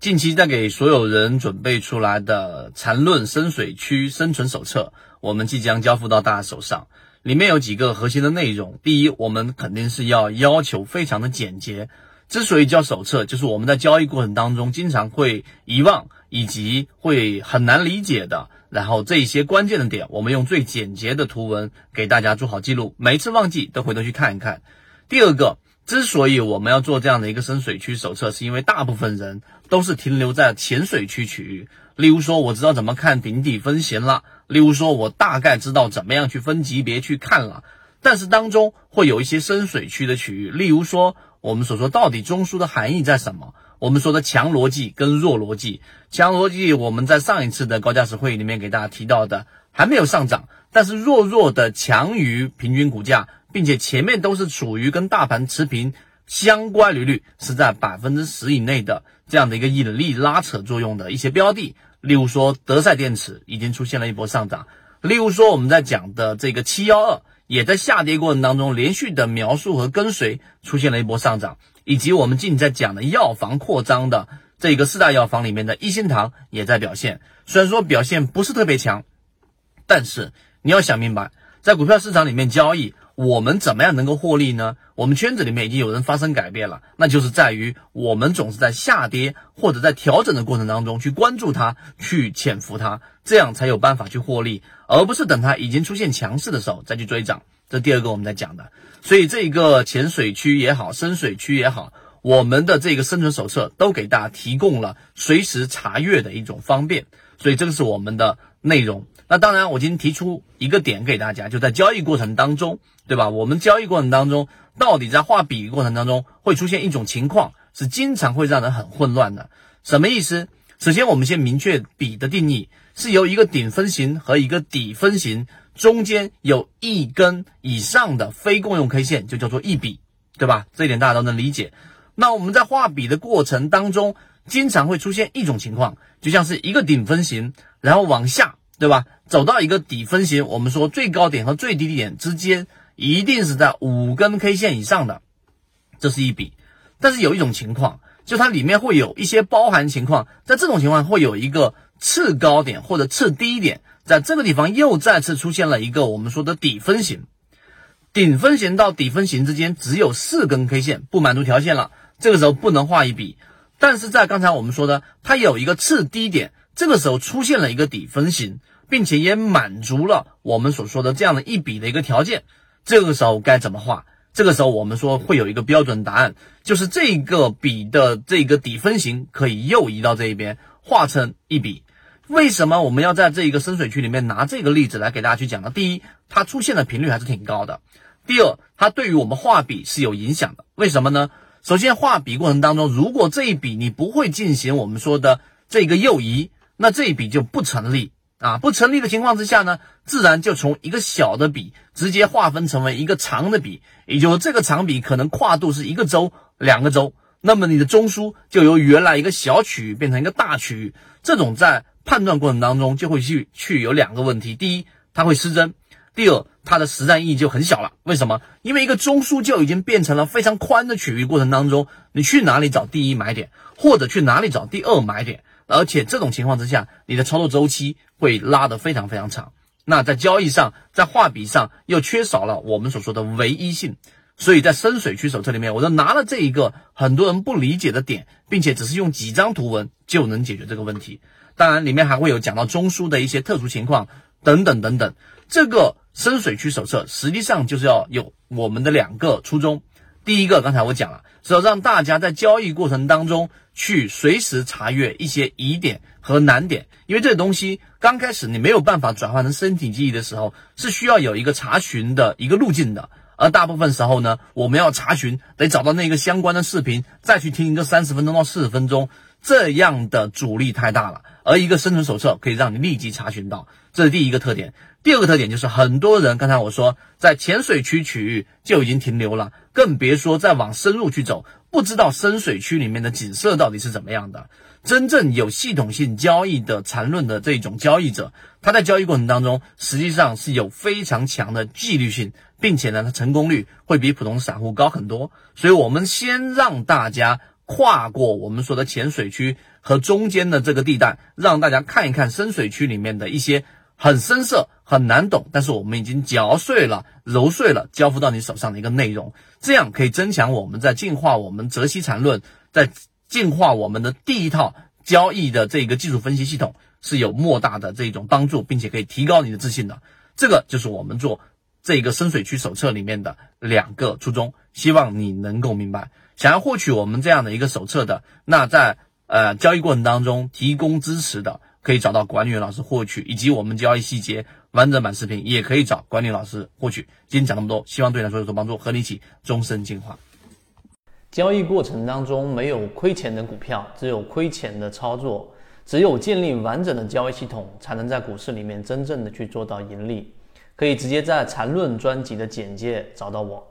近期在给所有人准备出来的缠论深水区生存手册，我们即将交付到大家手上。里面有几个核心的内容。第一，我们肯定是要要求非常的简洁。之所以叫手册，就是我们在交易过程当中经常会遗忘以及会很难理解的。然后这一些关键的点，我们用最简洁的图文给大家做好记录，每一次忘记都回头去看一看。第二个。之所以我们要做这样的一个深水区手册，是因为大部分人都是停留在浅水区区域。例如说，我知道怎么看顶底分型了；例如说，我大概知道怎么样去分级别去看了。但是当中会有一些深水区的区域，例如说，我们所说到底中枢的含义在什么？我们说的强逻辑跟弱逻辑，强逻辑我们在上一次的高价值会议里面给大家提到的还没有上涨，但是弱弱的强于平均股价。并且前面都是处于跟大盘持平，相关利率是在百分之十以内的这样的一个引力拉扯作用的一些标的，例如说德赛电池已经出现了一波上涨，例如说我们在讲的这个七幺二也在下跌过程当中连续的描述和跟随出现了一波上涨，以及我们近在讲的药房扩张的这个四大药房里面的一心堂也在表现，虽然说表现不是特别强，但是你要想明白，在股票市场里面交易。我们怎么样能够获利呢？我们圈子里面已经有人发生改变了，那就是在于我们总是在下跌或者在调整的过程当中去关注它，去潜伏它，这样才有办法去获利，而不是等它已经出现强势的时候再去追涨。这第二个我们在讲的，所以这个浅水区也好，深水区也好，我们的这个生存手册都给大家提供了随时查阅的一种方便，所以这个是我们的内容。那当然，我今天提出一个点给大家，就在交易过程当中，对吧？我们交易过程当中，到底在画笔过程当中会出现一种情况，是经常会让人很混乱的。什么意思？首先，我们先明确笔的定义，是由一个顶分型和一个底分型中间有一根以上的非共用 K 线，就叫做一笔，对吧？这一点大家都能理解。那我们在画笔的过程当中，经常会出现一种情况，就像是一个顶分型，然后往下。对吧？走到一个底分型，我们说最高点和最低点之间一定是在五根 K 线以上的，这是一笔。但是有一种情况，就它里面会有一些包含情况，在这种情况会有一个次高点或者次低点，在这个地方又再次出现了一个我们说的底分型，顶分型到底分型之间只有四根 K 线不满足条件了，这个时候不能画一笔。但是在刚才我们说的，它有一个次低点。这个时候出现了一个底分型，并且也满足了我们所说的这样的一笔的一个条件。这个时候该怎么画？这个时候我们说会有一个标准答案，就是这个笔的这个底分型可以右移到这一边，画成一笔。为什么我们要在这一个深水区里面拿这个例子来给大家去讲呢？第一，它出现的频率还是挺高的；第二，它对于我们画笔是有影响的。为什么呢？首先，画笔过程当中，如果这一笔你不会进行我们说的这个右移。那这一笔就不成立啊！不成立的情况之下呢，自然就从一个小的笔直接划分成为一个长的笔，也就是这个长笔可能跨度是一个周、两个周，那么你的中枢就由原来一个小区域变成一个大区域。这种在判断过程当中就会去去有两个问题：第一，它会失真；第二，它的实战意义就很小了。为什么？因为一个中枢就已经变成了非常宽的区域过程当中，你去哪里找第一买点，或者去哪里找第二买点？而且这种情况之下，你的操作周期会拉得非常非常长。那在交易上，在画笔上又缺少了我们所说的唯一性。所以在深水区手册里面，我就拿了这一个很多人不理解的点，并且只是用几张图文就能解决这个问题。当然，里面还会有讲到中枢的一些特殊情况等等等等。这个深水区手册实际上就是要有我们的两个初衷。第一个，刚才我讲了，是要让大家在交易过程当中去随时查阅一些疑点和难点，因为这个东西刚开始你没有办法转换成身体记忆的时候，是需要有一个查询的一个路径的。而大部分时候呢，我们要查询，得找到那个相关的视频，再去听一个三十分钟到四十分钟，这样的阻力太大了。而一个生存手册可以让你立即查询到，这是第一个特点。第二个特点就是很多人刚才我说在浅水区区域就已经停留了，更别说再往深入去走，不知道深水区里面的景色到底是怎么样的。真正有系统性交易的缠论的这种交易者，他在交易过程当中实际上是有非常强的纪律性，并且呢，他成功率会比普通散户高很多。所以，我们先让大家跨过我们说的浅水区和中间的这个地带，让大家看一看深水区里面的一些很深色、很难懂，但是我们已经嚼碎了、揉碎了，交付到你手上的一个内容，这样可以增强我们在进化我们泽西禅论，在进化我们的第一套交易的这个技术分析系统是有莫大的这种帮助，并且可以提高你的自信的。这个就是我们做。这个深水区手册里面的两个初衷，希望你能够明白。想要获取我们这样的一个手册的，那在呃交易过程当中提供支持的，可以找到管理员老师获取，以及我们交易细节完整版视频也可以找管理老师获取。今天讲那么多，希望对你来说有所帮助，和你一起终身进化。交易过程当中没有亏钱的股票，只有亏钱的操作。只有建立完整的交易系统，才能在股市里面真正的去做到盈利。可以直接在缠论专辑的简介找到我。